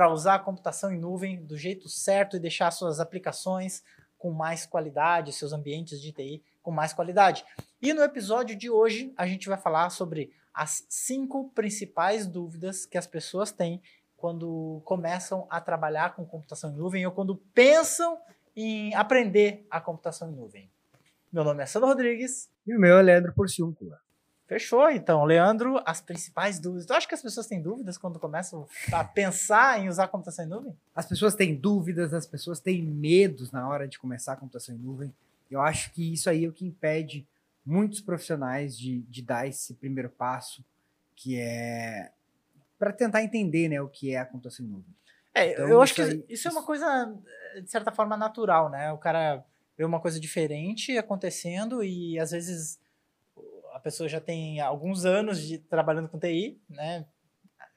para usar a computação em nuvem do jeito certo e deixar suas aplicações com mais qualidade, seus ambientes de TI com mais qualidade. E no episódio de hoje a gente vai falar sobre as cinco principais dúvidas que as pessoas têm quando começam a trabalhar com computação em nuvem ou quando pensam em aprender a computação em nuvem. Meu nome é Sandro Rodrigues. E o meu é Leandro Porciúncula. Fechou, então. Leandro, as principais dúvidas. Tu acha que as pessoas têm dúvidas quando começam a pensar em usar a computação em nuvem? As pessoas têm dúvidas, as pessoas têm medos na hora de começar a computação em nuvem. Eu acho que isso aí é o que impede muitos profissionais de, de dar esse primeiro passo, que é para tentar entender né, o que é a computação em nuvem. É, então, eu acho que aí, isso é uma coisa, de certa forma, natural, né? O cara vê uma coisa diferente acontecendo e às vezes a pessoa já tem alguns anos de trabalhando com TI, né?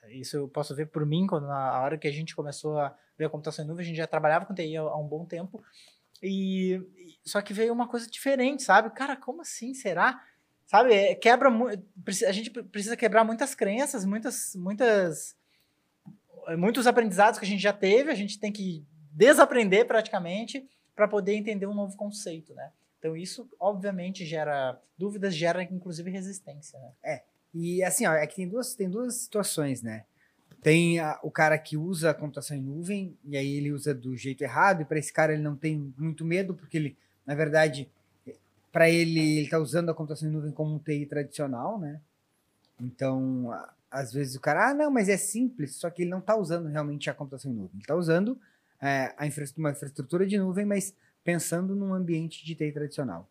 Isso eu posso ver por mim, quando na hora que a gente começou a ver a computação em nuvem, a gente já trabalhava com TI há, há um bom tempo. E só que veio uma coisa diferente, sabe? Cara, como assim? Será? Sabe? É, quebra a gente precisa quebrar muitas crenças, muitas muitas muitos aprendizados que a gente já teve, a gente tem que desaprender praticamente para poder entender um novo conceito, né? Então isso, obviamente, gera dúvidas, gera inclusive resistência, né? É. E assim, ó, é que tem duas, tem duas situações, né? Tem a, o cara que usa a computação em nuvem, e aí ele usa do jeito errado, e para esse cara ele não tem muito medo, porque ele, na verdade, para ele, ele está usando a computação em nuvem como um TI tradicional, né? Então, a, às vezes o cara, ah, não, mas é simples, só que ele não está usando realmente a computação em nuvem. Ele está usando é, a infra uma infraestrutura de nuvem, mas pensando num ambiente de TI tradicional.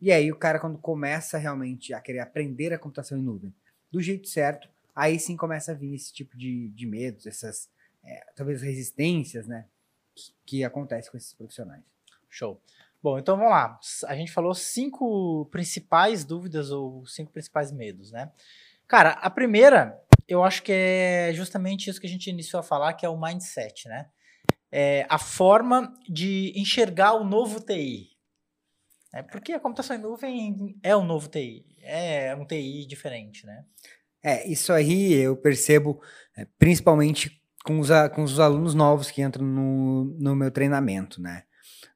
E aí o cara, quando começa realmente a querer aprender a computação em nuvem do jeito certo, aí sim começa a vir esse tipo de, de medos, essas é, talvez resistências, né? Que, que acontece com esses profissionais. Show. Bom, então vamos lá. A gente falou cinco principais dúvidas ou cinco principais medos, né? Cara, a primeira, eu acho que é justamente isso que a gente iniciou a falar, que é o mindset, né? É, a forma de enxergar o novo TI. É porque a computação em nuvem é um novo TI, é um TI diferente, né? É, isso aí eu percebo é, principalmente com os, com os alunos novos que entram no, no meu treinamento, né?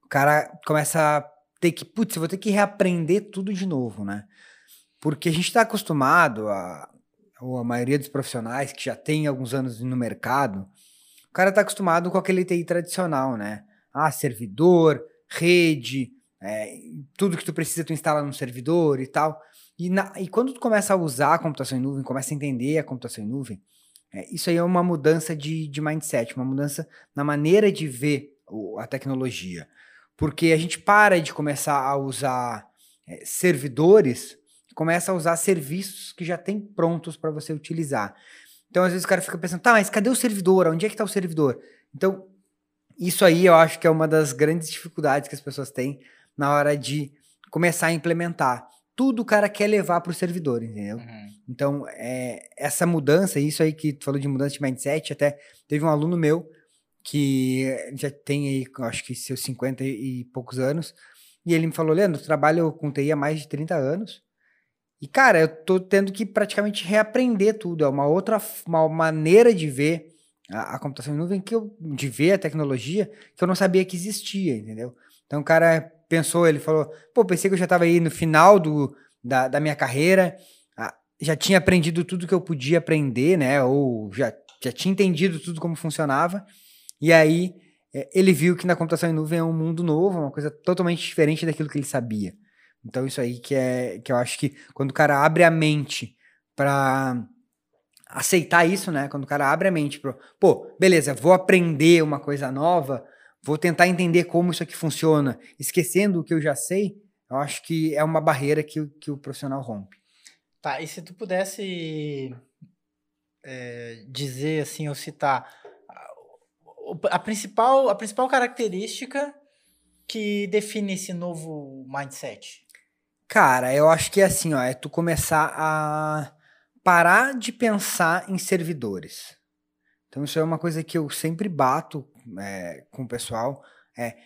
O cara começa a ter que, putz, eu vou ter que reaprender tudo de novo, né? Porque a gente está acostumado, a, ou a maioria dos profissionais que já tem alguns anos no mercado, cara tá acostumado com aquele TI tradicional, né? Ah, servidor, rede, é, tudo que tu precisa tu instala no servidor e tal. E, na, e quando tu começa a usar a computação em nuvem, começa a entender a computação em nuvem, é, isso aí é uma mudança de, de mindset, uma mudança na maneira de ver o, a tecnologia. Porque a gente para de começar a usar é, servidores, começa a usar serviços que já tem prontos para você utilizar. Então, às vezes o cara fica pensando, tá, mas cadê o servidor? Onde é que tá o servidor? Então, isso aí eu acho que é uma das grandes dificuldades que as pessoas têm na hora de começar a implementar. Tudo o cara quer levar para o servidor, entendeu? Uhum. Então, é, essa mudança, isso aí que tu falou de mudança de mindset, até teve um aluno meu que já tem aí, acho que seus 50 e poucos anos, e ele me falou, Leandro, trabalho com TI há mais de 30 anos, e, cara, eu tô tendo que praticamente reaprender tudo. É uma outra uma maneira de ver a, a, computação em nuvem, que eu, de ver a tecnologia, que eu não sabia que existia, entendeu? Então o cara pensou, ele falou, pô, pensei que eu já estava aí no final do, da, da minha carreira, já tinha aprendido tudo que eu podia aprender, né? Ou já, já tinha entendido tudo como funcionava. E aí é, ele viu que na computação em nuvem é um mundo novo, uma coisa totalmente diferente daquilo que ele sabia. Então, isso aí que é que eu acho que quando o cara abre a mente para aceitar isso, né? Quando o cara abre a mente pro, pô, beleza, vou aprender uma coisa nova, vou tentar entender como isso aqui funciona, esquecendo o que eu já sei, eu acho que é uma barreira que, que o profissional rompe. Tá, e se tu pudesse é, dizer assim, ou citar a, a principal, a principal característica que define esse novo mindset? Cara, eu acho que é assim, ó, é tu começar a parar de pensar em servidores. Então isso é uma coisa que eu sempre bato é, com o pessoal, é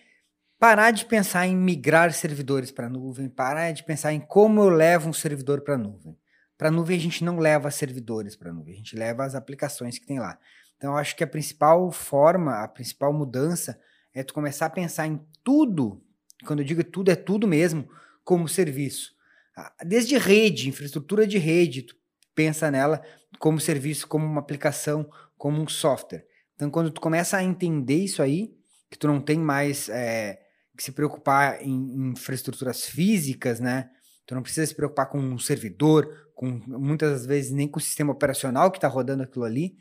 parar de pensar em migrar servidores para a nuvem, parar de pensar em como eu levo um servidor para a nuvem. Para a nuvem a gente não leva servidores para a nuvem, a gente leva as aplicações que tem lá. Então, eu acho que a principal forma, a principal mudança é tu começar a pensar em tudo, quando eu digo tudo, é tudo mesmo, como serviço. Ah, desde rede, infraestrutura de rede, tu pensa nela como serviço, como uma aplicação, como um software. Então, quando tu começa a entender isso aí, que tu não tem mais é, que se preocupar em, em, infraestruturas físicas, né? Tu não precisa se preocupar com um servidor, com muitas vezes nem com o sistema operacional que está rodando aquilo ali.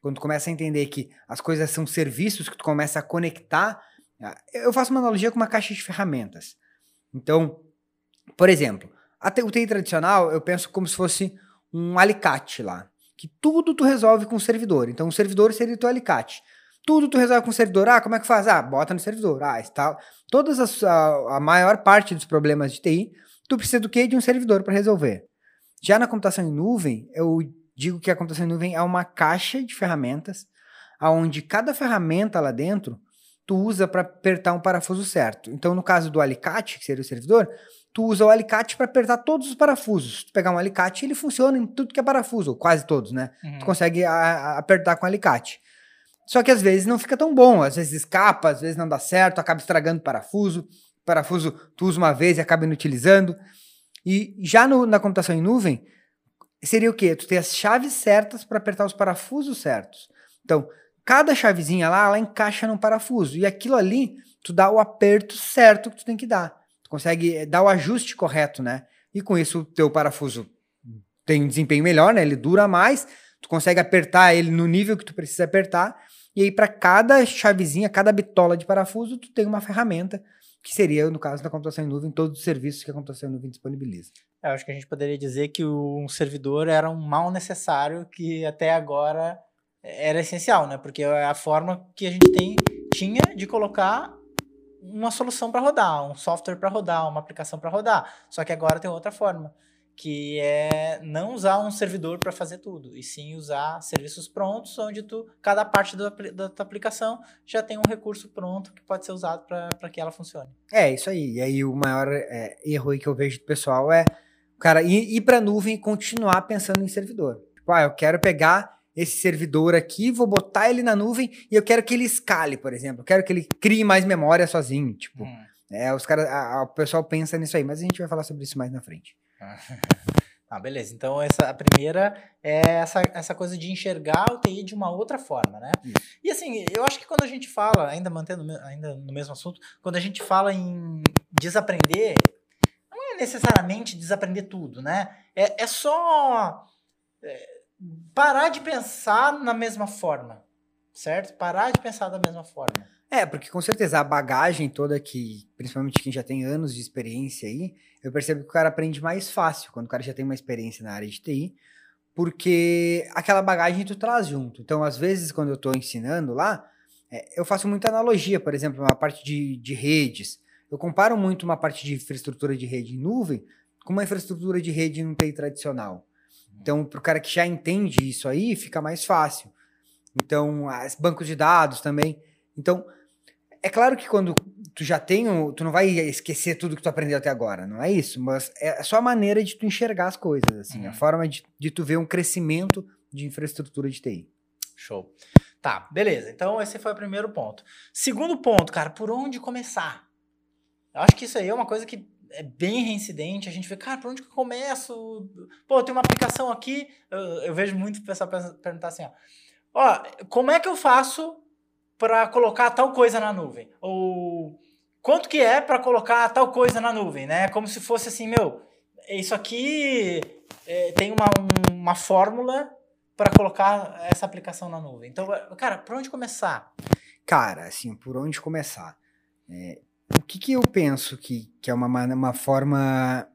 Quando tu começa a entender que as coisas são serviços que tu começa a conectar, ah, eu faço uma analogia com uma caixa de ferramentas. Então, por exemplo, a o TI tradicional eu penso como se fosse um alicate lá, que tudo tu resolve com o servidor. Então, o servidor seria o teu alicate. Tudo tu resolve com o servidor. Ah, como é que faz? Ah, bota no servidor. Ah, está. Todas as, a, a maior parte dos problemas de TI, tu precisa do quê? De um servidor para resolver. Já na computação em nuvem, eu digo que a computação em nuvem é uma caixa de ferramentas, aonde cada ferramenta lá dentro tu usa para apertar um parafuso certo. Então, no caso do alicate, que seria o servidor, tu usa o alicate para apertar todos os parafusos. Tu pegar um alicate, ele funciona em tudo que é parafuso, quase todos, né? Uhum. Tu consegue a, a, apertar com o alicate. Só que às vezes não fica tão bom, às vezes escapa, às vezes não dá certo, acaba estragando o parafuso. Parafuso tu usa uma vez e acaba inutilizando. E já no, na computação em nuvem, seria o quê? Tu ter as chaves certas para apertar os parafusos certos. Então, cada chavezinha lá, ela encaixa num parafuso. E aquilo ali, tu dá o aperto certo que tu tem que dar. Consegue eh, dar o ajuste correto, né? E com isso, o teu parafuso tem um desempenho melhor, né? Ele dura mais, tu consegue apertar ele no nível que tu precisa apertar e aí, para cada chavezinha, cada bitola de parafuso, tu tem uma ferramenta, que seria, no caso da computação em nuvem, todos os serviços que a computação em nuvem disponibiliza. É, eu acho que a gente poderia dizer que um servidor era um mal necessário que até agora era essencial, né? Porque é a forma que a gente tem, tinha de colocar uma solução para rodar, um software para rodar, uma aplicação para rodar. Só que agora tem outra forma que é não usar um servidor para fazer tudo, e sim usar serviços prontos, onde tu, cada parte da, da tua aplicação já tem um recurso pronto que pode ser usado para que ela funcione. É, isso aí. E aí o maior é, erro que eu vejo do pessoal é cara ir, ir para a nuvem e continuar pensando em servidor. Tipo, ah, eu quero pegar esse servidor aqui, vou botar ele na nuvem e eu quero que ele escale, por exemplo. Eu quero que ele crie mais memória sozinho. Tipo, hum. é, os caras, o pessoal pensa nisso aí, mas a gente vai falar sobre isso mais na frente. Ah, beleza. Então, essa, a primeira é essa, essa coisa de enxergar o TI de uma outra forma, né? Isso. E assim, eu acho que quando a gente fala, ainda mantendo ainda no mesmo assunto, quando a gente fala em desaprender, não é necessariamente desaprender tudo, né? É, é só é, parar de pensar na mesma forma, certo? Parar de pensar da mesma forma. É, porque com certeza a bagagem toda que, principalmente quem já tem anos de experiência aí, eu percebo que o cara aprende mais fácil quando o cara já tem uma experiência na área de TI, porque aquela bagagem tu traz junto. Então, às vezes, quando eu estou ensinando lá, é, eu faço muita analogia, por exemplo, uma parte de, de redes. Eu comparo muito uma parte de infraestrutura de rede em nuvem com uma infraestrutura de rede no TI tradicional. Então, para o cara que já entende isso aí, fica mais fácil. Então, bancos de dados também. Então, é claro que quando tu já tem, um, tu não vai esquecer tudo que tu aprendeu até agora, não é isso, mas é só a maneira de tu enxergar as coisas, assim, uhum. a forma de, de tu ver um crescimento de infraestrutura de TI. Show. Tá, beleza. Então esse foi o primeiro ponto. Segundo ponto, cara, por onde começar? Eu acho que isso aí é uma coisa que é bem reincidente. A gente vê, cara, por onde que eu começo? Pô, tem uma aplicação aqui. Eu, eu vejo muito pessoal perguntar assim, ó. Ó, como é que eu faço para colocar tal coisa na nuvem? Ou quanto que é para colocar tal coisa na nuvem, né? Como se fosse assim, meu, isso aqui é, tem uma, uma fórmula para colocar essa aplicação na nuvem. Então, cara, por onde começar? Cara, assim, por onde começar? É, o que, que eu penso que, que é uma, uma forma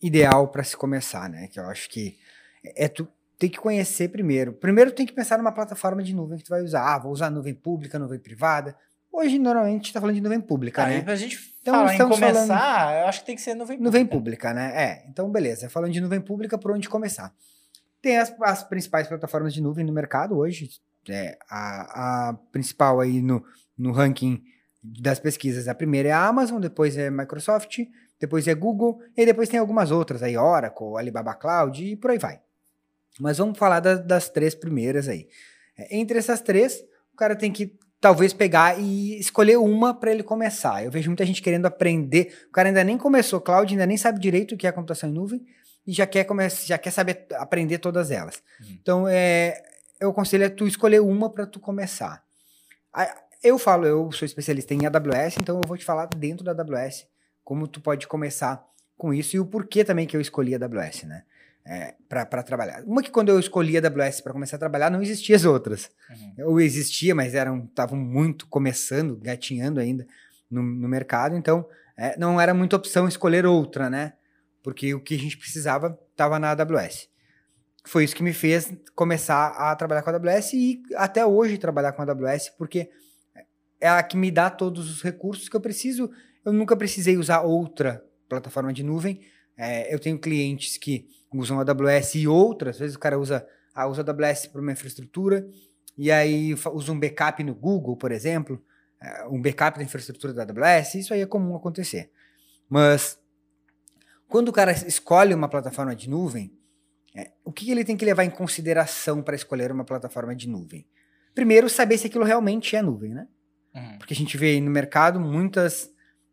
ideal para se começar, né? Que eu acho que é tu tem que conhecer primeiro. Primeiro tem que pensar numa plataforma de nuvem que tu vai usar. Ah, vou usar nuvem pública, nuvem privada. Hoje, normalmente, a gente está falando de nuvem pública, Aí, né? Pra gente então, falar em começar, falando... eu acho que tem que ser nuvem pública. Nuvem pública, né? É, então beleza. Falando de nuvem pública, por onde começar? Tem as, as principais plataformas de nuvem no mercado hoje. É, a, a principal aí no, no ranking das pesquisas, a primeira é a Amazon, depois é Microsoft, depois é Google, e depois tem algumas outras aí, Oracle, Alibaba Cloud e por aí vai. Mas vamos falar da, das três primeiras aí. É, entre essas três, o cara tem que talvez pegar e escolher uma para ele começar. Eu vejo muita gente querendo aprender. O cara ainda nem começou cloud, ainda nem sabe direito o que é computação em nuvem e já quer começar, já quer saber aprender todas elas. Uhum. Então, é, eu aconselho é tu escolher uma para tu começar. Eu falo, eu sou especialista em AWS, então eu vou te falar dentro da AWS como tu pode começar com isso e o porquê também que eu escolhi a AWS, né? É, para trabalhar. Uma que quando eu escolhi a AWS para começar a trabalhar, não existia as outras. Uhum. Ou existia, mas eram estavam muito começando, gatinhando ainda no, no mercado, então é, não era muita opção escolher outra, né? Porque o que a gente precisava estava na AWS. Foi isso que me fez começar a trabalhar com a AWS e até hoje trabalhar com a AWS, porque é a que me dá todos os recursos que eu preciso. Eu nunca precisei usar outra plataforma de nuvem. É, eu tenho clientes que usam AWS e outras, às vezes o cara usa, ah, usa AWS para uma infraestrutura e aí usa um backup no Google, por exemplo, é, um backup da infraestrutura da AWS, isso aí é comum acontecer. Mas quando o cara escolhe uma plataforma de nuvem, é, o que ele tem que levar em consideração para escolher uma plataforma de nuvem? Primeiro, saber se aquilo realmente é nuvem, né? Uhum. Porque a gente vê aí no mercado muitas,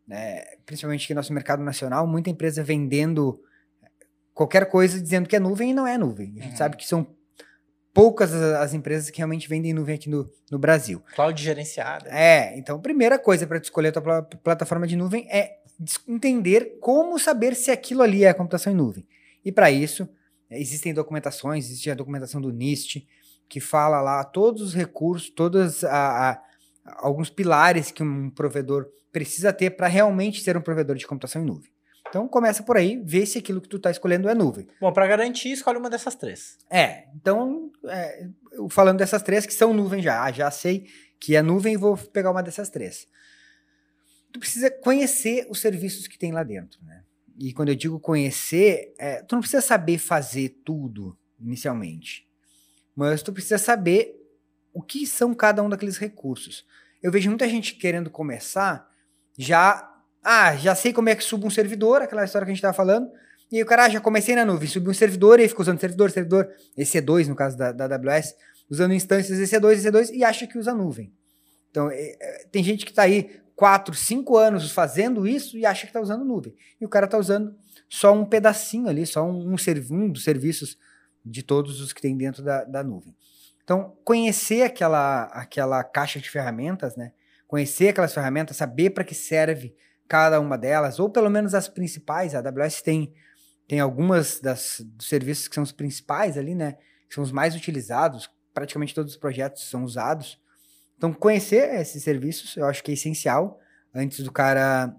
né, principalmente aqui no nosso mercado nacional, muita empresa vendendo qualquer coisa dizendo que é nuvem e não é nuvem. A gente uhum. sabe que são poucas as, empresas que realmente vendem nuvem aqui no, no Brasil. Cloud gerenciada. É, então, primeira coisa para escolher a tua pl plataforma de nuvem é entender como saber se aquilo ali é computação em nuvem. E para isso, existem documentações, existe a documentação do NIST, que fala lá todos os recursos, todas a, a alguns pilares que um provedor precisa ter para realmente ser um provedor de computação em nuvem. Então começa por aí, vê se aquilo que tu está escolhendo é nuvem. Bom, para garantir, escolhe uma dessas três. É, então, é, falando dessas três que são nuvem já, ah, já sei que é nuvem, vou pegar uma dessas três. Tu precisa conhecer os serviços que tem lá dentro, né? E quando eu digo conhecer, é, tu não precisa saber fazer tudo inicialmente, mas tu precisa saber o que são cada um daqueles recursos. Eu vejo muita gente querendo começar já. Ah, já sei como é que subo um servidor, aquela história que a gente estava falando. E o cara, ah, já comecei na nuvem, subi um servidor e aí fica usando servidor, servidor, EC2 no caso da, da AWS, usando instâncias EC2, EC2 e acha que usa nuvem. Então, é, é, tem gente que está aí 4, 5 anos fazendo isso e acha que está usando nuvem. E o cara está usando só um pedacinho ali, só um, um, um dos serviços de todos os que tem dentro da, da nuvem. Então, conhecer aquela, aquela caixa de ferramentas, né? Conhecer aquelas ferramentas, saber para que serve cada uma delas, ou pelo menos as principais. A AWS tem, tem algumas das, dos serviços que são os principais ali, né? Que são os mais utilizados, praticamente todos os projetos são usados. Então, conhecer esses serviços eu acho que é essencial antes do cara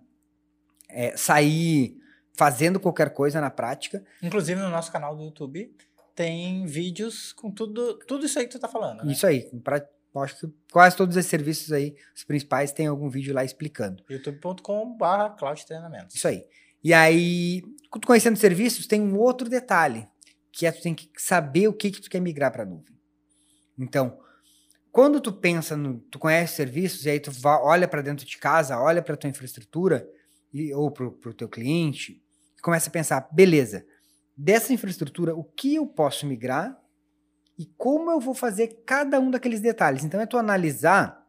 é, sair fazendo qualquer coisa na prática. Inclusive no nosso canal do YouTube tem vídeos com tudo, tudo isso aí que tu tá falando. Né? Isso aí. Pra, acho que quase todos esses serviços aí, os principais, tem algum vídeo lá explicando. youtube.com.br cloud treinamentos. Isso aí. E aí, tu conhecendo serviços, tem um outro detalhe, que é tu tem que saber o que, que tu quer migrar para a nuvem. Então, quando tu pensa no, tu conhece serviços e aí tu olha para dentro de casa, olha para tua infraestrutura e, ou para o teu cliente, começa a pensar, beleza, dessa infraestrutura, o que eu posso migrar e como eu vou fazer cada um daqueles detalhes. Então é tu analisar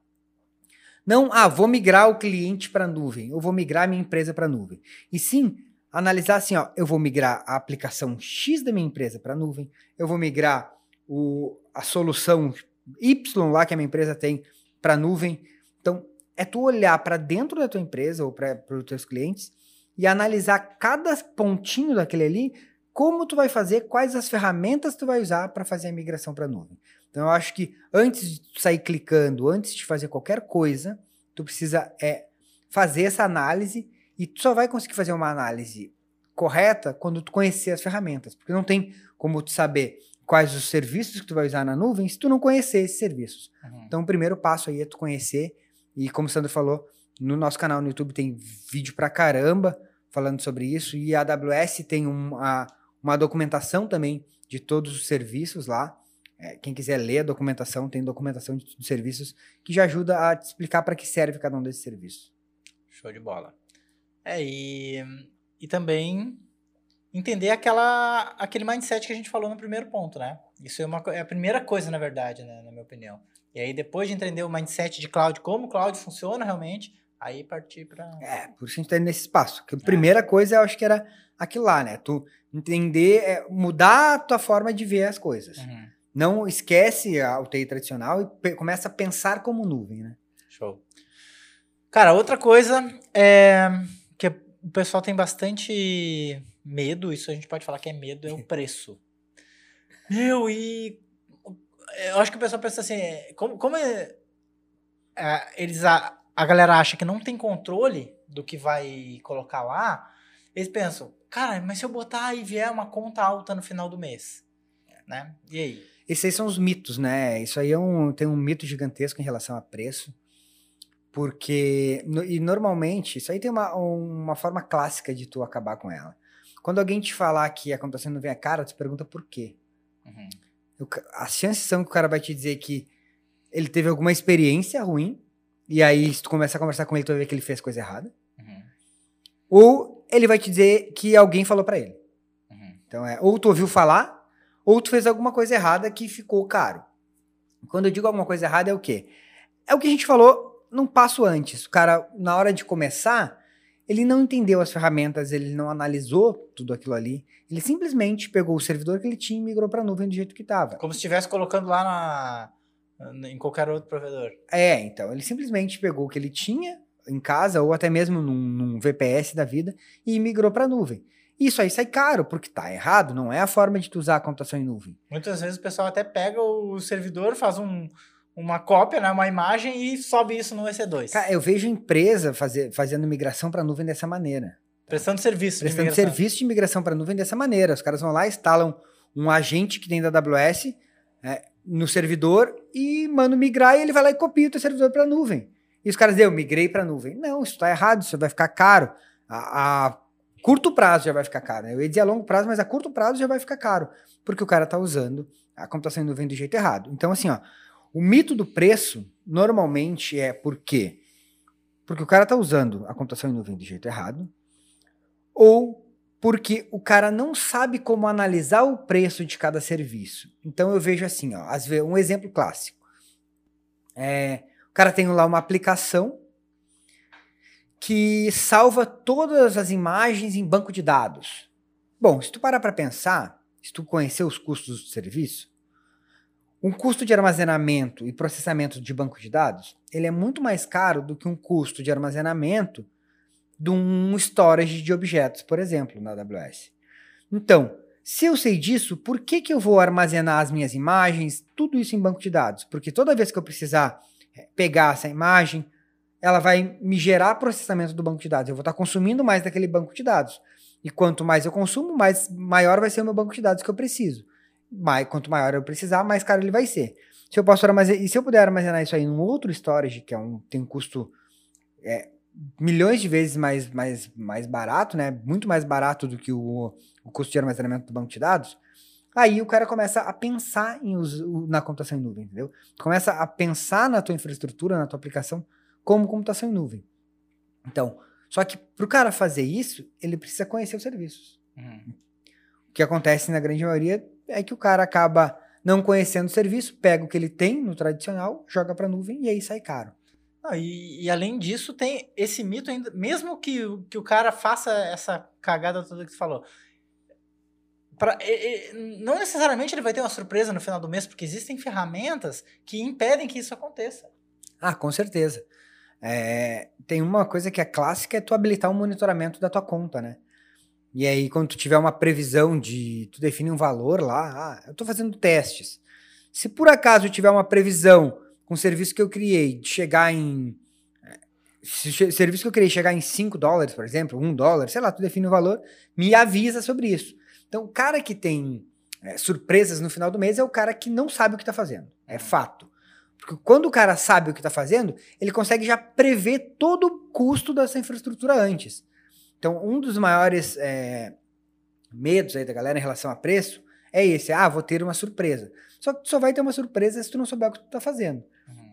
não, ah, vou migrar o cliente para a nuvem, ou vou migrar a minha empresa para a nuvem. E sim, analisar assim, ó, eu vou migrar a aplicação X da minha empresa para a nuvem, eu vou migrar o, a solução Y lá que a minha empresa tem para a nuvem. Então, é tu olhar para dentro da tua empresa ou para os teus clientes e analisar cada pontinho daquele ali como tu vai fazer, quais as ferramentas tu vai usar para fazer a migração para a nuvem. Então eu acho que antes de sair clicando, antes de fazer qualquer coisa, tu precisa é fazer essa análise e tu só vai conseguir fazer uma análise correta quando tu conhecer as ferramentas, porque não tem como tu saber quais os serviços que tu vai usar na nuvem se tu não conhecer esses serviços. Uhum. Então o primeiro passo aí é tu conhecer e como o Sandro falou, no nosso canal no YouTube tem vídeo pra caramba falando sobre isso e a AWS tem um, a, uma documentação também de todos os serviços lá. É, quem quiser ler a documentação, tem documentação de, serviços que já ajuda a te explicar para que serve cada um desses serviços. Show de bola. É, e, e também entender aquela, aquele mindset que a gente falou no primeiro ponto, né? Isso é, uma, é a primeira coisa, na verdade, né, no meu opinião. E aí, depois de entender o mindset de cloud, como o cloud funciona realmente, aí partir para. É, por isso a gente tá nesse espaço. Que a primeira coisa eu acho que era aquilo lá, né? Tu entender, é, mudar a tua forma de ver as coisas. Uhum. Não esquece a UTI tradicional e começa a pensar como nuvem, né? Show. Cara, outra coisa é que o pessoal tem bastante medo, isso a gente pode falar que é medo, é o preço. Meu, e eu acho que o pessoal pensa assim, como, como é, é, eles a, a galera acha que não tem controle do que vai colocar lá, eles pensam, cara, mas se eu botar e vier uma conta alta no final do mês, né? E aí? Esses aí são os mitos, né? Isso aí é um, tem um mito gigantesco em relação a preço. Porque, e normalmente, isso aí tem uma, uma forma clássica de tu acabar com ela. Quando alguém te falar que a computação não vem a cara, tu pergunta por quê. Uhum. as chances são que o cara vai te dizer que ele teve alguma experiência ruim, e aí se tu começar a conversar com ele, tu vai ver que ele fez coisa errada. Uhum. Ou ele vai te dizer que alguém falou para ele. Uhum. Então é, ou tu ouviu falar, ou tu fez alguma coisa errada que ficou caro. Quando eu digo alguma coisa errada, é o quê? É o que a gente falou num passo antes. O cara, na hora de começar, ele não entendeu as ferramentas, ele não analisou tudo aquilo ali. Ele simplesmente pegou o servidor que ele tinha e migrou para a nuvem do jeito que estava. Como se estivesse colocando lá na, em qualquer outro provedor. É, então. Ele simplesmente pegou o que ele tinha em casa, ou até mesmo num, num VPS da vida, e migrou para a nuvem. Isso aí sai caro, porque tá errado, não é a forma de tu usar a computação em nuvem. Muitas vezes o pessoal até pega o servidor, faz um, uma cópia, né, uma imagem e sobe isso no EC2. Cara, eu vejo empresa fazer, fazendo migração para nuvem dessa maneira. Prestando serviço Prestando de serviço de migração para nuvem dessa maneira. Os caras vão lá, instalam um agente que tem da AWS é, no servidor e mandam migrar e ele vai lá e copia o teu servidor para nuvem. E os caras dizem, eu migrei para nuvem. Não, isso está errado, isso vai ficar caro. A, a curto prazo já vai ficar caro. Né? Eu ia dizer a longo prazo, mas a curto prazo já vai ficar caro, porque o cara está usando a computação em nuvem do jeito errado. Então, assim, ó, o mito do preço normalmente é por quê? Porque o cara está usando a computação em nuvem do jeito errado, ou porque o cara não sabe como analisar o preço de cada serviço. Então eu vejo assim, ó, um exemplo clássico. É, o cara tem lá uma aplicação que salva todas as imagens em banco de dados. Bom, se tu parar para pensar, se tu conhecer os custos do serviço, um custo de armazenamento e processamento de banco de dados, ele é muito mais caro do que um custo de armazenamento de um storage de objetos, por exemplo, na AWS. Então, se eu sei disso, por que, que eu vou armazenar as minhas imagens, tudo isso em banco de dados? Porque toda vez que eu precisar eh, pegar essa imagem, ela vai me gerar processamento do banco de dados. Eu vou estar consumindo mais daquele banco de dados. E quanto mais eu consumo, mais maior vai ser o meu banco de dados que eu preciso. Mais, quanto maior eu precisar, mais caro ele vai ser. Se eu posso armazenar, e se eu puder armazenar isso aí num outro storage, que é um, tem um custo é, milhões de vezes mais, mais, mais barato, né? Muito mais barato do que o, o custo de armazenamento do banco de dados, aí o cara começa a pensar em uso, na computação em nuvem, entendeu? Começa a pensar na tua infraestrutura, na tua aplicação, como computação em nuvem. Então, só que para o cara fazer isso, ele precisa conhecer os serviços. Uhum. O que acontece na grande maioria é que o cara acaba não conhecendo o serviço, pega o que ele tem no tradicional, joga para a nuvem e aí sai caro. Ah, e, e, além disso, tem esse mito ainda, mesmo que, que o cara faça essa cagada toda que você falou, pra, não necessariamente ele vai ter uma surpresa no final do mês, porque existem ferramentas que impedem que isso aconteça. Ah, com certeza. É, tem uma coisa que é clássica, é tu habilitar o um monitoramento da tua conta, né? E aí, quando tu tiver uma previsão de. Tu define um valor lá, ah, eu estou fazendo testes. Se por acaso tiver uma previsão com o serviço que eu criei de chegar em. Se o serviço que eu criei chegar em 5 dólares, por exemplo, 1 dólar, sei lá, tu define o valor, me avisa sobre isso. Então, o cara que tem é, surpresas no final do mês é o cara que não sabe o que está fazendo. É fato. Porque quando o cara sabe o que está fazendo, ele consegue já prever todo o custo dessa infraestrutura antes. Então, um dos maiores é, medos aí da galera em relação a preço é esse: ah, vou ter uma surpresa. Só que tu só vai ter uma surpresa se tu não souber o que tu está fazendo.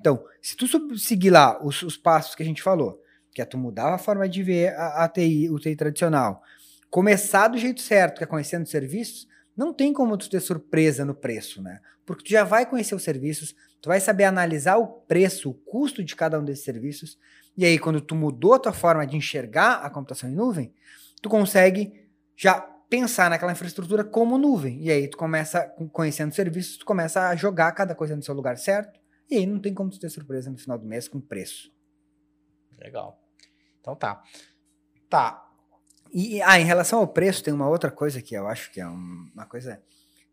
Então, se tu seguir lá os, os, passos que a gente falou, que é tu mudar a forma de ver a, a TI, o TI tradicional, começar do jeito certo, que é conhecendo serviços, não tem como tu ter surpresa no preço, né? Porque tu já vai conhecer os serviços, tu vai saber analisar o preço, o custo de cada um desses serviços, e aí quando tu mudou a tua forma de enxergar a computação em nuvem, tu consegue já pensar naquela infraestrutura como nuvem. E aí tu começa, conhecendo serviços, tu começa a jogar cada coisa no seu lugar certo, e aí não tem como tu ter surpresa no final do mês com preço. Legal. Então tá. Tá. E, ah, em relação ao preço, tem uma outra coisa que eu acho que é uma coisa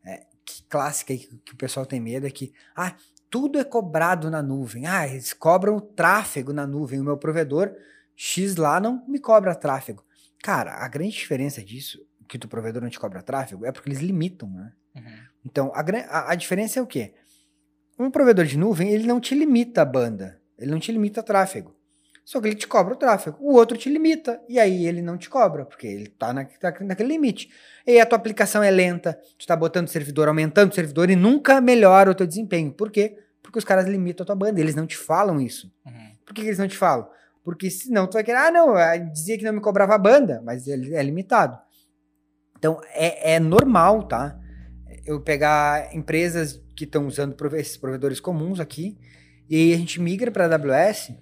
é, que, clássica que, que o pessoal tem medo, é que, ah, tudo é cobrado na nuvem. Ah, eles cobram o tráfego na nuvem. O meu provedor X lá não me cobra tráfego. Cara, a grande diferença disso, que o provedor não te cobra tráfego, é porque eles limitam, né? Uhum. Então, a, a, a diferença é o quê? Um provedor de nuvem, ele não te limita a banda, ele não te limita a tráfego. Só que ele te cobra o tráfego. O outro te limita. E aí ele não te cobra, porque ele está na, tá naquele limite. E a tua aplicação é lenta, tu está botando o servidor, aumentando o servidor e nunca melhora o teu desempenho. Por quê? Porque os caras limitam a tua banda. Eles não te falam isso. Uhum. Por que, que eles não te falam? Porque senão tu vai querer, ah, não, dizia que não me cobrava a banda, mas ele é limitado. Então é, é normal, tá? Eu pegar empresas que estão usando esses provedores comuns aqui, e aí a gente migra para a AWS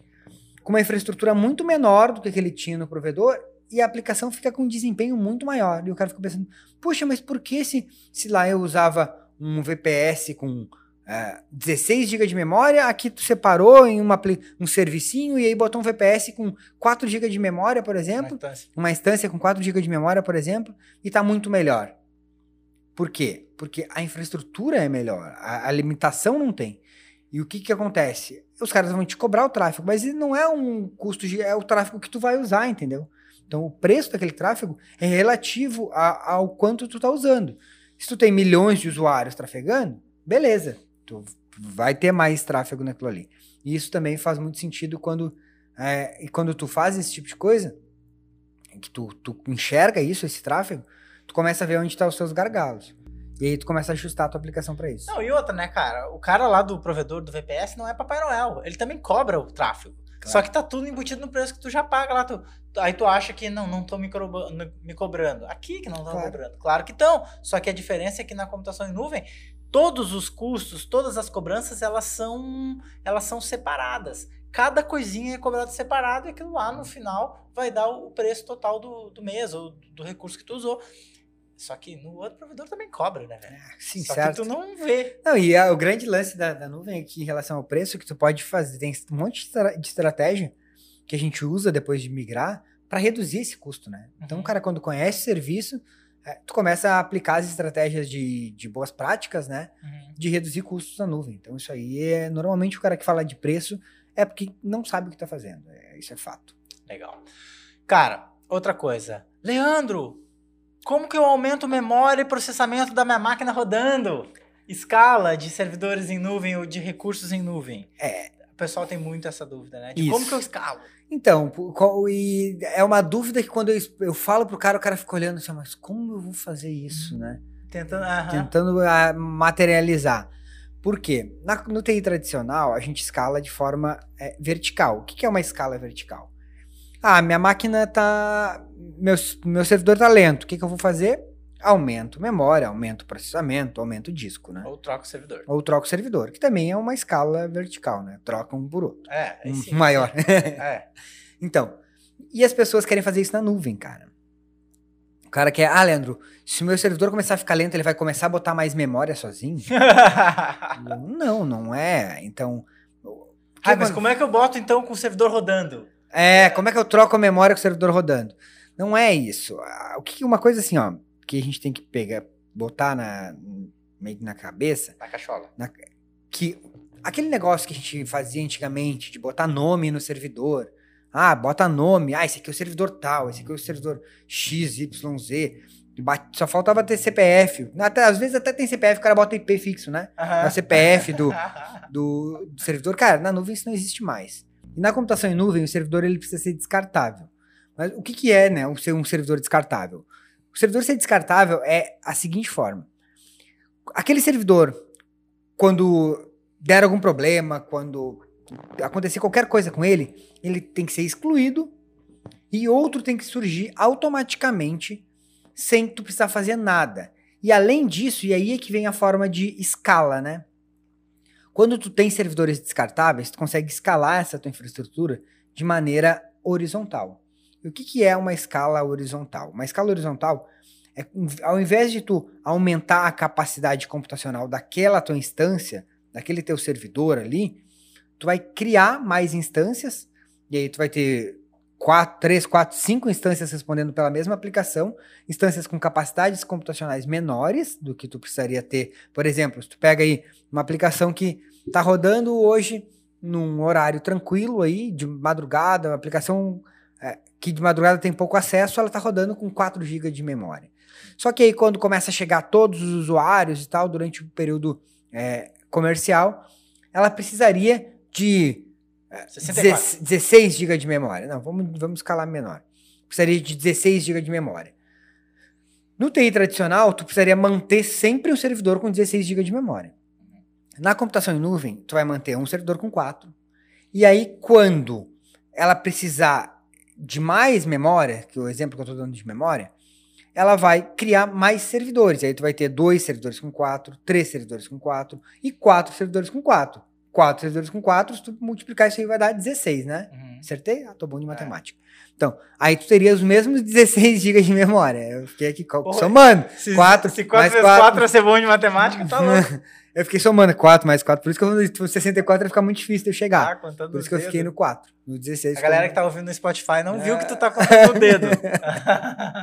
com uma infraestrutura muito menor do que, que ele tinha no provedor e a aplicação fica com um desempenho muito maior. E o cara fica pensando, puxa, mas por que se, se lá eu usava um VPS com é, 16 GB de memória, aqui tu separou em uma, um servicinho e aí botou um VPS com 4 GB de memória, por exemplo, uma instância. uma instância com 4 GB de memória, por exemplo, e está muito melhor. Por quê? Porque a infraestrutura é melhor, a, a limitação não tem. E o que que acontece? Os caras vão te cobrar o tráfego, mas não é um custo de. é o tráfego que tu vai usar, entendeu? Então o preço daquele tráfego é relativo a, ao quanto tu tá usando. Se tu tem milhões de usuários trafegando, beleza, tu vai ter mais tráfego naquilo ali. E isso também faz muito sentido quando, é, e quando tu faz esse tipo de coisa, que tu, tu enxerga isso, esse tráfego, tu começa a ver onde estão tá os seus gargalos. E aí tu começa a ajustar a tua aplicação para isso. Não, e outra, né, cara? O cara lá do provedor do VPS não é Papai Noel. Ele também cobra o tráfego. Claro. Só que tá tudo embutido no preço que tu já paga lá. Tu, aí tu acha que não, não tô me, me cobrando. Aqui que não estão claro. cobrando. Claro que estão. Só que a diferença é que na computação em nuvem, todos os custos, todas as cobranças, elas são, elas são separadas. Cada coisinha é cobrada separado e aquilo lá no final vai dar o preço total do, do mês ou do recurso que tu usou. Só que no outro provedor também cobra, né, velho? É, sim, Só certo. que tu não vê. Não, e a, o grande lance da, da nuvem aqui em relação ao preço que tu pode fazer, tem um monte de estratégia que a gente usa depois de migrar para reduzir esse custo, né? Então, uhum. o cara, quando conhece o serviço, é, tu começa a aplicar as estratégias de, de boas práticas, né? Uhum. De reduzir custos na nuvem. Então, isso aí é. Normalmente, o cara que fala de preço é porque não sabe o que está fazendo. É, isso é fato. Legal. Cara, outra coisa. Leandro, como que eu aumento memória e processamento da minha máquina rodando? Escala de servidores em nuvem ou de recursos em nuvem? É. O pessoal tem muito essa dúvida, né? De Isso. como que eu escalo? Então, e é uma dúvida que quando eu, eu falo pro cara, o cara fica olhando assim, mas como eu vou fazer isso, né? Tentando, uh -huh. Tentando uh, materializar. Por quê? Na, no TI tradicional, a gente escala de forma é, vertical. O que, que é uma escala vertical? Ah, minha máquina tá. Meu, meu servidor tá lento. O que, que eu vou fazer? Aumento memória, aumento processamento, aumento disco, né? Ou troca o servidor. Ou troca o servidor, que também é uma escala vertical, né? Troca um por outro. É, um sim, maior. Sim. é. então, e as pessoas querem fazer isso na nuvem, cara. O cara quer, ah, Leandro, se o meu servidor começar a ficar lento, ele vai começar a botar mais memória sozinho? não, não é. Então. Ah, mas como é que eu boto então com o servidor rodando? É, como é que eu troco a memória com o servidor rodando? Não é isso. O que uma coisa assim, ó, que a gente tem que pegar, botar na meio na cabeça, na cachola. Na, que aquele negócio que a gente fazia antigamente de botar nome no servidor. Ah, bota nome. Ah, esse aqui é o servidor tal, esse aqui é o servidor X, Y, Z. Só faltava ter CPF. Até, às vezes até tem CPF, o cara bota IP fixo, né? Uhum. É o CPF do, do, do servidor. Cara, na nuvem isso não existe mais. E na computação em nuvem, o servidor ele precisa ser descartável. Mas o que, que é né, ser um servidor descartável? O servidor ser descartável é a seguinte forma. Aquele servidor, quando der algum problema, quando acontecer qualquer coisa com ele, ele tem que ser excluído e outro tem que surgir automaticamente sem tu precisar fazer nada. E além disso, e aí é que vem a forma de escala, né? Quando tu tem servidores descartáveis, tu consegue escalar essa tua infraestrutura de maneira horizontal. E o que, que é uma escala horizontal? Uma escala horizontal é, ao invés de tu aumentar a capacidade computacional daquela tua instância, daquele teu servidor ali, tu vai criar mais instâncias, e aí tu vai ter quatro, três, quatro, cinco instâncias respondendo pela mesma aplicação, instâncias com capacidades computacionais menores do que tu precisaria ter. Por exemplo, se tu pega aí uma aplicação que está rodando hoje num horário tranquilo aí, de madrugada, uma aplicação é, que de madrugada tem pouco acesso, ela está rodando com 4 GB de memória. Só que aí quando começa a chegar todos os usuários e tal, durante o período é, comercial, ela precisaria de 16 GB de memória. Não, vamos, vamos escalar menor. Precisaria de 16 GB de memória. No TI tradicional, tu precisaria manter sempre um servidor com 16 GB de memória. Na computação em nuvem, tu vai manter um servidor com 4. E aí, quando ela precisar de mais memória, que é o exemplo que eu estou dando de memória, ela vai criar mais servidores. Aí tu vai ter dois servidores com 4, três servidores com 4 e quatro servidores com 4. 4 servidores com 4, se tu multiplicar isso aí vai dar 16, né? Uhum. Acertei? Ah, tô bom de é. matemática. É. Então, aí tu teria os mesmos 16 GB de memória. Eu fiquei aqui Porra, somando. Se 4, se 4 vezes 4, 4 é ser bom de matemática, tá louco. eu fiquei somando 4 mais 4. Por isso que eu, 64 ia ficar muito difícil de eu chegar. Ah, por isso que eu fiquei no 4. No 16. A galera como... que tá ouvindo no Spotify não é... viu que tu tá contando o dedo.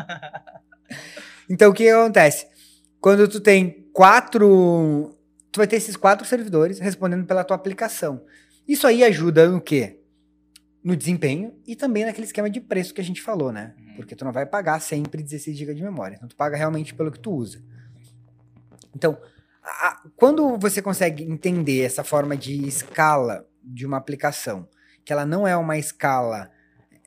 então, o que acontece? Quando tu tem 4 tu vai ter esses quatro servidores respondendo pela tua aplicação. Isso aí ajuda no quê? No desempenho e também naquele esquema de preço que a gente falou, né? Uhum. Porque tu não vai pagar sempre 16 GB de memória. Então tu paga realmente pelo que tu usa. Então, a, quando você consegue entender essa forma de escala de uma aplicação, que ela não é uma escala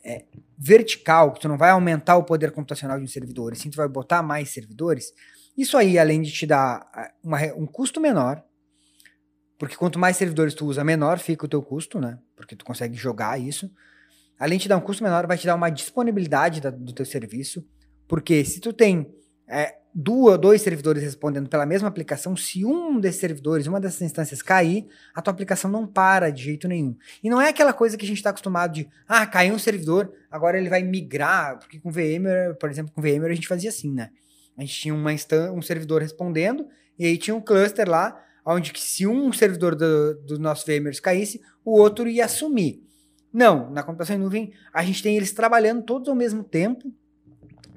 é, vertical, que tu não vai aumentar o poder computacional de um servidor, e sim tu vai botar mais servidores, isso aí, além de te dar ah, uma, um custo menor, porque quanto mais servidores tu usa, menor fica o teu custo, né? Porque tu consegue jogar isso. Além de te dar um custo menor, vai te dar uma disponibilidade da, do teu serviço. Porque se tu tem é, duas, dois servidores respondendo pela mesma aplicação, se um desses servidores, uma dessas instâncias cair, a tua aplicação não para de jeito nenhum. E não é aquela coisa que a gente está acostumado de, ah, caiu um servidor, agora ele vai migrar, porque com VMware, por exemplo, com VMware a gente fazia assim, né? A gente tinha uma um servidor respondendo, e aí tinha um cluster lá, onde que se um servidor dos do nossos VMwares caísse, o outro ia assumir. Não, na computação em nuvem, a gente tem eles trabalhando todos ao mesmo tempo,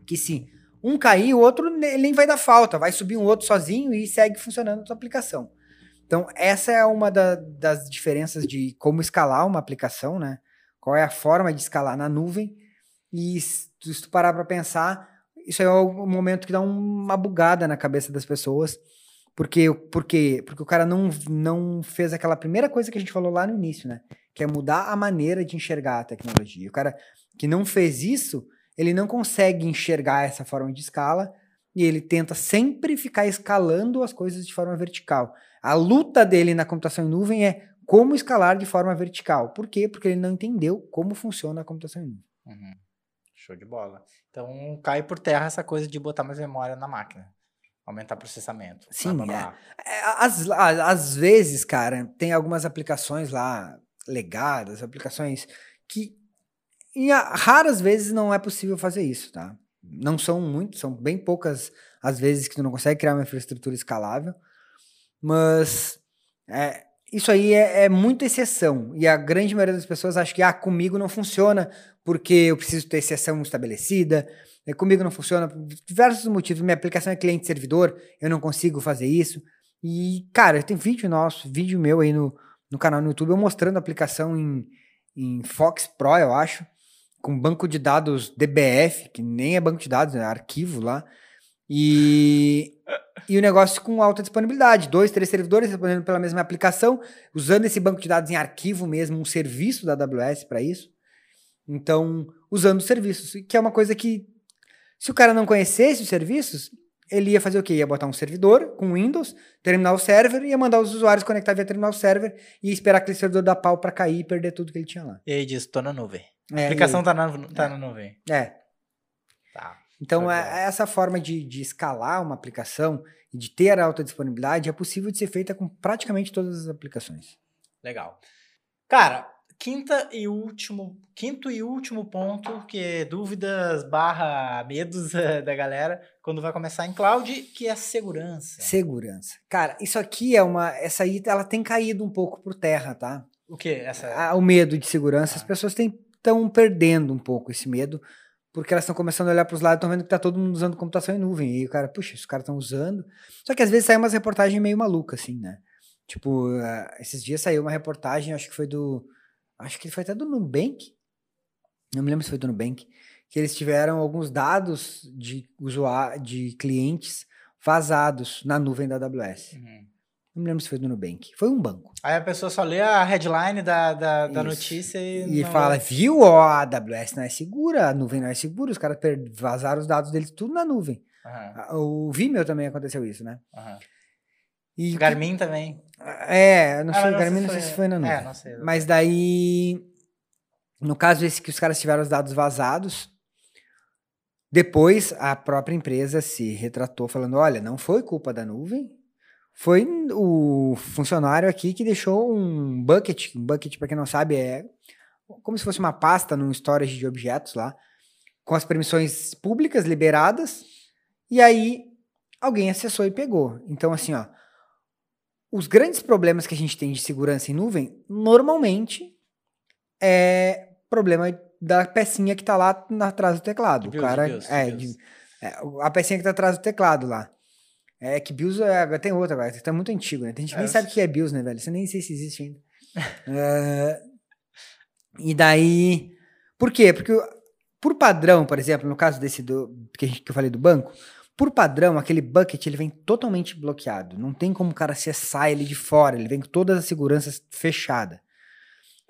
que se um cair, o outro nem vai dar falta, vai subir um outro sozinho e segue funcionando a sua aplicação. Então, essa é uma da, das diferenças de como escalar uma aplicação, né? Qual é a forma de escalar na nuvem. E se tu parar para pensar, isso é o momento que dá uma bugada na cabeça das pessoas. Porque, porque, porque o cara não, não fez aquela primeira coisa que a gente falou lá no início, né? Que é mudar a maneira de enxergar a tecnologia. O cara que não fez isso, ele não consegue enxergar essa forma de escala e ele tenta sempre ficar escalando as coisas de forma vertical. A luta dele na computação em nuvem é como escalar de forma vertical. Por quê? Porque ele não entendeu como funciona a computação em nuvem. Uhum. Show de bola. Então cai por terra essa coisa de botar mais memória na máquina. Aumentar processamento. Sim, blá, blá. É. é às, às vezes, cara, tem algumas aplicações lá legadas, aplicações que em raras vezes não é possível fazer isso, tá? Não são muitos, são bem poucas as vezes que tu não consegue criar uma infraestrutura escalável, mas é, isso aí é, é muita exceção. E a grande maioria das pessoas acha que ah, comigo não funciona porque eu preciso ter exceção estabelecida. É, comigo não funciona por diversos motivos. Minha aplicação é cliente-servidor, eu não consigo fazer isso. E, cara, tem vídeo nosso, vídeo meu aí no, no canal no YouTube, eu mostrando a aplicação em, em Fox Pro, eu acho, com banco de dados DBF, que nem é banco de dados, é arquivo lá. E, e o negócio com alta disponibilidade. Dois, três servidores respondendo pela mesma aplicação, usando esse banco de dados em arquivo mesmo, um serviço da AWS para isso. Então, usando serviços, que é uma coisa que, se o cara não conhecesse os serviços, ele ia fazer o quê? Ia botar um servidor com Windows, terminar o server, ia mandar os usuários conectar via terminal server e esperar aquele servidor dar pau para cair e perder tudo que ele tinha lá. E aí diz, tô na nuvem. A é, aplicação tá, na, tá é. na nuvem. É. Tá. Então, é, essa forma de, de escalar uma aplicação e de ter alta disponibilidade é possível de ser feita com praticamente todas as aplicações. Legal. Cara, quinta e último, quinto e último ponto, que é dúvidas barra medos da galera quando vai começar em cloud, que é a segurança. Segurança. Cara, isso aqui é uma. Essa aí ela tem caído um pouco por terra, tá? O que? Essa... O medo de segurança. Ah. As pessoas estão perdendo um pouco esse medo, porque elas estão começando a olhar para os lados estão vendo que tá todo mundo usando computação em nuvem. E o cara, puxa, os caras estão usando. Só que às vezes sai umas reportagens meio malucas, assim, né? Tipo, uh, esses dias saiu uma reportagem, acho que foi do acho que foi até do Nubank, não me lembro se foi do Nubank, que eles tiveram alguns dados de usuário, de clientes vazados na nuvem da AWS. Uhum. Não me lembro se foi do Nubank. Foi um banco. Aí a pessoa só lê a headline da, da, da notícia e. E fala: viu, ó, a AWS não é segura, a nuvem não é segura, os caras vazaram os dados deles tudo na nuvem. Uhum. O Vimeo também aconteceu isso, né? Uhum. E Garmin também. É, não ah, sei, Garmin não sei se foi na nuvem. É, não sei. Mas daí, no caso esse que os caras tiveram os dados vazados, depois a própria empresa se retratou falando, olha, não foi culpa da nuvem, foi o funcionário aqui que deixou um bucket, um bucket para quem não sabe é como se fosse uma pasta num storage de objetos lá, com as permissões públicas liberadas, e aí alguém acessou e pegou. Então assim, ó, os grandes problemas que a gente tem de segurança em nuvem, normalmente, é problema da pecinha que está lá atrás do teclado. o cara, é, de, é, a pecinha que está atrás do teclado lá. É que BIOS é, tem outra agora, está muito antigo, né? A gente é, nem sabe o que é BIOS, né, velho? Você nem sei se existe ainda. é, e daí. Por quê? Porque por padrão, por exemplo, no caso desse do, que, que eu falei do banco, por padrão, aquele bucket ele vem totalmente bloqueado. Não tem como o cara acessar ele de fora. Ele vem com todas as seguranças fechadas.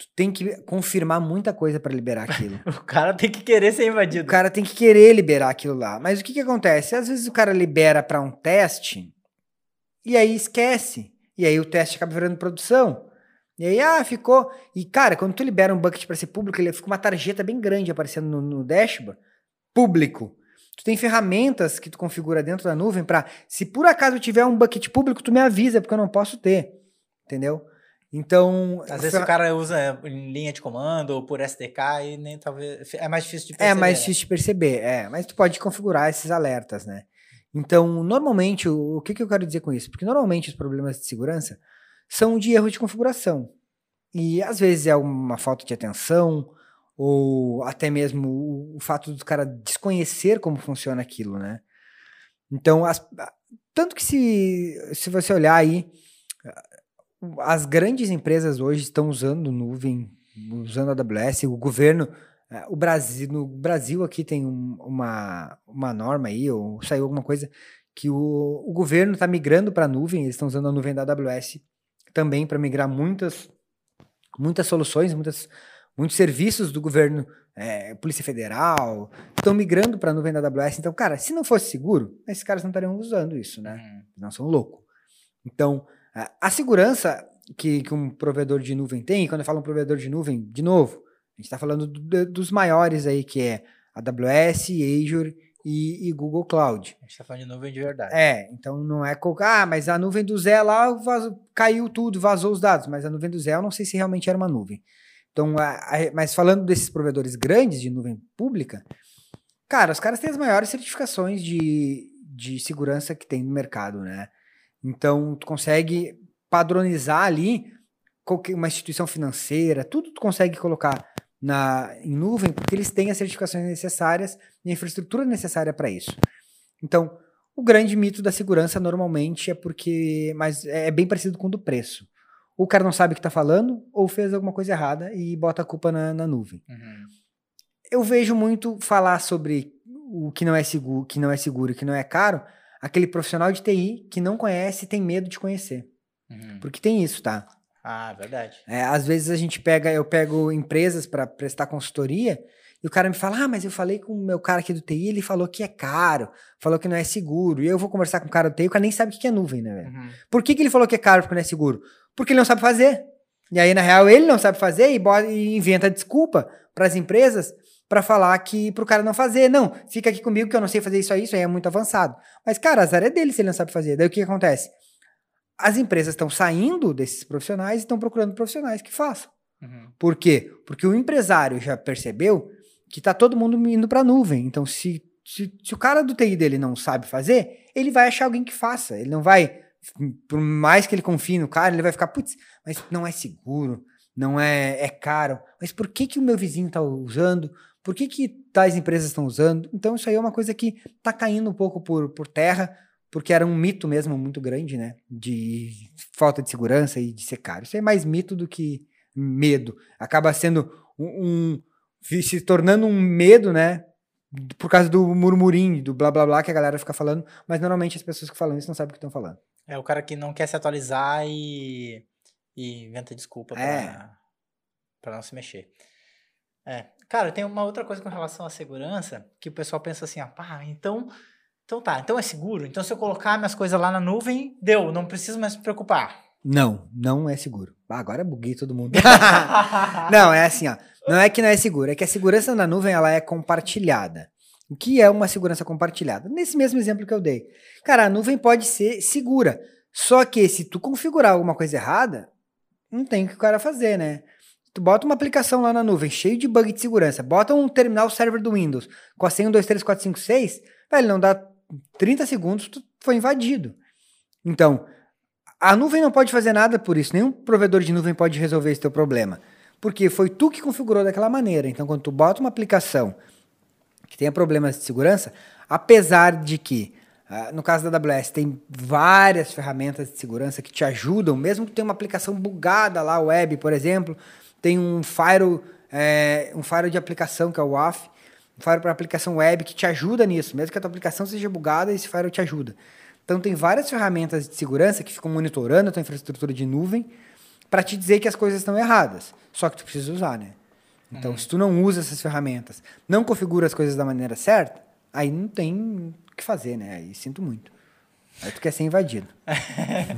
Tu tem que confirmar muita coisa para liberar aquilo. o cara tem que querer ser invadido. O cara tem que querer liberar aquilo lá. Mas o que, que acontece? Às vezes o cara libera para um teste e aí esquece. E aí o teste acaba virando produção. E aí, ah, ficou. E, cara, quando tu libera um bucket para ser público, ele fica uma tarjeta bem grande aparecendo no, no dashboard. Público. Tu tem ferramentas que tu configura dentro da nuvem para, se por acaso tiver um bucket público, tu me avisa, porque eu não posso ter. Entendeu? Então. Às vezes o cara usa em linha de comando ou por SDK e nem talvez. É mais difícil de perceber. É mais né? difícil de perceber, é. Mas tu pode configurar esses alertas, né? Então, normalmente, o, o que, que eu quero dizer com isso? Porque normalmente os problemas de segurança são de erro de configuração. E às vezes é uma falta de atenção, ou até mesmo o, o fato do cara desconhecer como funciona aquilo, né? Então, as, tanto que se, se você olhar aí, as grandes empresas hoje estão usando nuvem, usando a AWS, o governo, é, o Brasil, no Brasil aqui tem um, uma, uma norma aí, ou saiu alguma coisa, que o, o governo está migrando para a nuvem, eles estão usando a nuvem da AWS também para migrar muitas, muitas soluções, muitas Muitos serviços do governo, é, Polícia Federal, estão migrando para a nuvem da AWS. Então, cara, se não fosse seguro, esses caras não estariam usando isso, né? Uhum. Não são loucos. Então, a segurança que, que, um provedor de nuvem tem, quando eu falo um provedor de nuvem, de novo, a gente está falando do, dos maiores aí, que é AWS, Azure e, e, Google Cloud. A gente está falando de nuvem de verdade. É, então não é colocar, ah, mas a nuvem do Zé lá vazou, caiu tudo, vazou os dados, mas a nuvem do Zé eu não sei se realmente era uma nuvem. Então, a, a, mas falando desses provedores grandes de nuvem pública, cara, os caras têm as maiores certificações de, de segurança que tem no mercado, né? Então, tu consegue padronizar ali uma instituição financeira, tudo tu consegue colocar na, em nuvem, porque eles têm as certificações necessárias e a infraestrutura necessária para isso. Então, o grande mito da segurança normalmente é porque, mas é, é bem parecido com o do preço o cara não sabe o que está falando, ou fez alguma coisa errada e bota a culpa na, na nuvem. Uhum. Eu vejo muito falar sobre o que não é seguro, que não é seguro, que não é caro, aquele profissional de TI que não conhece e tem medo de conhecer. Uhum. Porque tem isso, tá? Ah, verdade. É, às vezes a gente pega, eu pego empresas para prestar consultoria e o cara me fala: Ah, mas eu falei com o meu cara aqui do TI, ele falou que é caro, falou que não é seguro. E eu vou conversar com o cara do TI, o cara nem sabe o que é nuvem, né, velho? Uhum. Por que, que ele falou que é caro porque não é seguro? Porque ele não sabe fazer. E aí, na real, ele não sabe fazer e, bota, e inventa desculpa para as empresas para falar que pro cara não fazer. Não, fica aqui comigo que eu não sei fazer isso aí, isso aí é muito avançado. Mas, cara, áreas é dele se ele não sabe fazer. Daí o que, que acontece? As empresas estão saindo desses profissionais e estão procurando profissionais que façam. Uhum. Por quê? Porque o empresário já percebeu que tá todo mundo indo para a nuvem. Então, se, se, se o cara do TI dele não sabe fazer, ele vai achar alguém que faça. Ele não vai, por mais que ele confie no cara, ele vai ficar, putz, mas não é seguro, não é, é caro. Mas por que, que o meu vizinho está usando? Por que, que tais empresas estão usando? Então, isso aí é uma coisa que está caindo um pouco por, por terra, porque era um mito mesmo muito grande, né? De falta de segurança e de ser caro. Isso é mais mito do que medo. Acaba sendo um, um se tornando um medo, né? Por causa do murmurinho, do blá blá blá que a galera fica falando, mas normalmente as pessoas que falam isso não sabem o que estão falando. É o cara que não quer se atualizar e, e inventa desculpa é. pra não se mexer. É. Cara, tem uma outra coisa com relação à segurança, que o pessoal pensa assim, ah, pá, então, então tá, então é seguro. Então se eu colocar minhas coisas lá na nuvem, deu, não preciso mais me preocupar. Não, não é seguro. Agora buguei todo mundo. não, é assim, ó. Não é que não é seguro, é que a segurança na nuvem ela é compartilhada. O que é uma segurança compartilhada? Nesse mesmo exemplo que eu dei. Cara, a nuvem pode ser segura. Só que se tu configurar alguma coisa errada, não tem o que o cara fazer, né? Tu bota uma aplicação lá na nuvem, cheio de bug de segurança, bota um terminal server do Windows com a senha 1, 2, 3, 4, 5, 6, velho, não dá 30 segundos, tu foi invadido. Então, a nuvem não pode fazer nada por isso, nenhum provedor de nuvem pode resolver esse teu problema. Porque foi tu que configurou daquela maneira. Então, quando tu bota uma aplicação que tenha problemas de segurança, apesar de que, uh, no caso da AWS, tem várias ferramentas de segurança que te ajudam, mesmo que tenha uma aplicação bugada lá, web, por exemplo, tem um firewall, é, um firewall de aplicação, que é o WAF, um firewall para aplicação web que te ajuda nisso. Mesmo que a tua aplicação seja bugada, esse firewall te ajuda. Então tem várias ferramentas de segurança que ficam monitorando a tua infraestrutura de nuvem para te dizer que as coisas estão erradas. Só que tu precisa usar, né? Então, uhum. se tu não usa essas ferramentas, não configura as coisas da maneira certa, aí não tem o que fazer, né? Aí sinto muito. Aí tu quer ser invadido.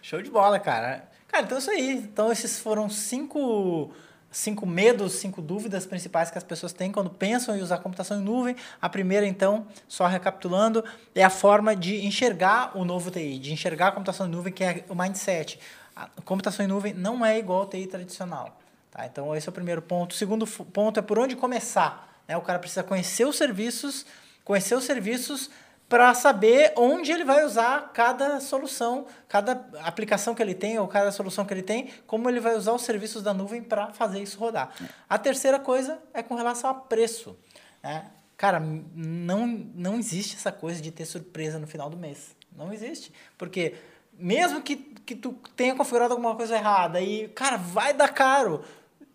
Show de bola, cara. Cara, então é isso aí. Então esses foram cinco, cinco medos, cinco dúvidas principais que as pessoas têm quando pensam em usar computação em nuvem. A primeira, então, só recapitulando, é a forma de enxergar o novo TI, de enxergar a computação em nuvem, que é o mindset. A computação em nuvem não é igual ao TI tradicional. Tá? Então esse é o primeiro ponto. O segundo ponto é por onde começar. Né? O cara precisa conhecer os serviços, conhecer os serviços para saber onde ele vai usar cada solução, cada aplicação que ele tem ou cada solução que ele tem, como ele vai usar os serviços da nuvem para fazer isso rodar. A terceira coisa é com relação a preço. Né? Cara, não, não existe essa coisa de ter surpresa no final do mês. Não existe. Porque mesmo que, que tu tenha configurado alguma coisa errada e, cara, vai dar caro,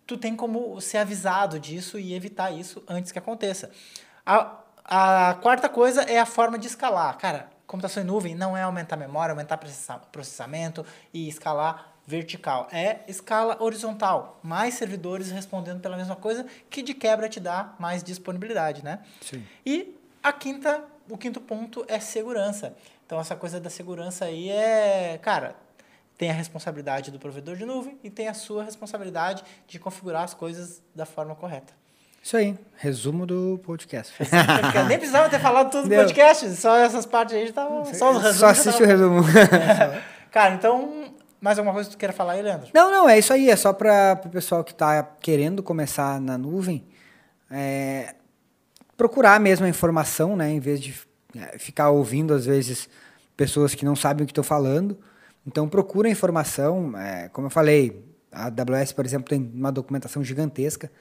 tu tem como ser avisado disso e evitar isso antes que aconteça. A, a quarta coisa é a forma de escalar. Cara, computação em nuvem não é aumentar a memória, aumentar processamento e escalar vertical. É escala horizontal. Mais servidores respondendo pela mesma coisa, que de quebra te dá mais disponibilidade, né? Sim. E a quinta, o quinto ponto é segurança. Então, essa coisa da segurança aí é, cara, tem a responsabilidade do provedor de nuvem e tem a sua responsabilidade de configurar as coisas da forma correta. Isso aí, resumo do podcast. Nem precisava ter falado tudo do podcast, só essas partes aí tava. Só os resumos. Só assiste o resumo. Cara, então, mais alguma coisa que tu queira falar aí, Leandro? Não, não, é isso aí. É só para o pessoal que está querendo começar na nuvem é, procurar mesmo a informação, né? Em vez de é, ficar ouvindo, às vezes, pessoas que não sabem o que estão falando. Então, procura a informação. É, como eu falei, a AWS, por exemplo, tem uma documentação gigantesca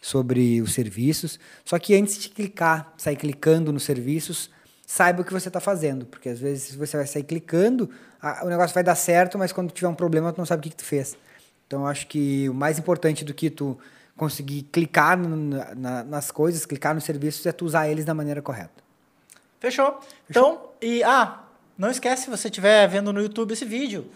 sobre os serviços. Só que antes de clicar, sair clicando nos serviços, saiba o que você está fazendo, porque às vezes você vai sair clicando, a, o negócio vai dar certo, mas quando tiver um problema, tu não sabe o que, que tu fez. Então, eu acho que o mais importante do que tu conseguir clicar no, na, nas coisas, clicar nos serviços, é tu usar eles da maneira correta. Fechou. Fechou? Então, e ah, não esquece, se você estiver vendo no YouTube esse vídeo,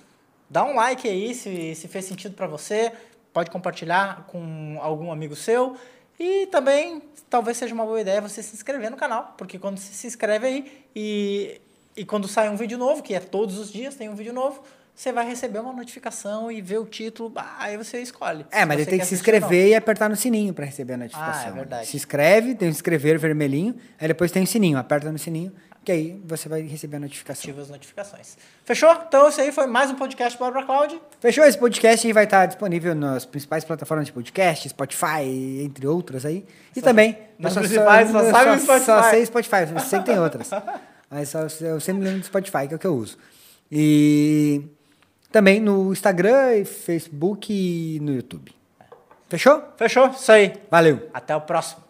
dá um like aí se, se fez sentido para você pode compartilhar com algum amigo seu. E também, talvez seja uma boa ideia você se inscrever no canal, porque quando você se inscreve aí e, e quando sai um vídeo novo, que é todos os dias, tem um vídeo novo, você vai receber uma notificação e ver o título, aí você escolhe. É, mas ele tem que se inscrever e apertar no sininho para receber a notificação. Ah, é verdade. Se inscreve, tem o inscrever vermelhinho, aí depois tem o sininho, aperta no sininho, que aí você vai receber a notificação. Ativa as notificações. Fechou? Então esse aí foi mais um podcast Bora pra Cloud. Fechou? Esse podcast vai estar disponível nas principais plataformas de podcast, Spotify, entre outras aí. E só, também... Nas principais, só, só, sabe só, Spotify. Só sei Spotify, eu sei que tem outras. Mas só, eu sempre lembro do Spotify, que é o que eu uso. E também no Instagram, Facebook e no YouTube. Fechou? Fechou? Isso aí. Valeu. Até o próximo.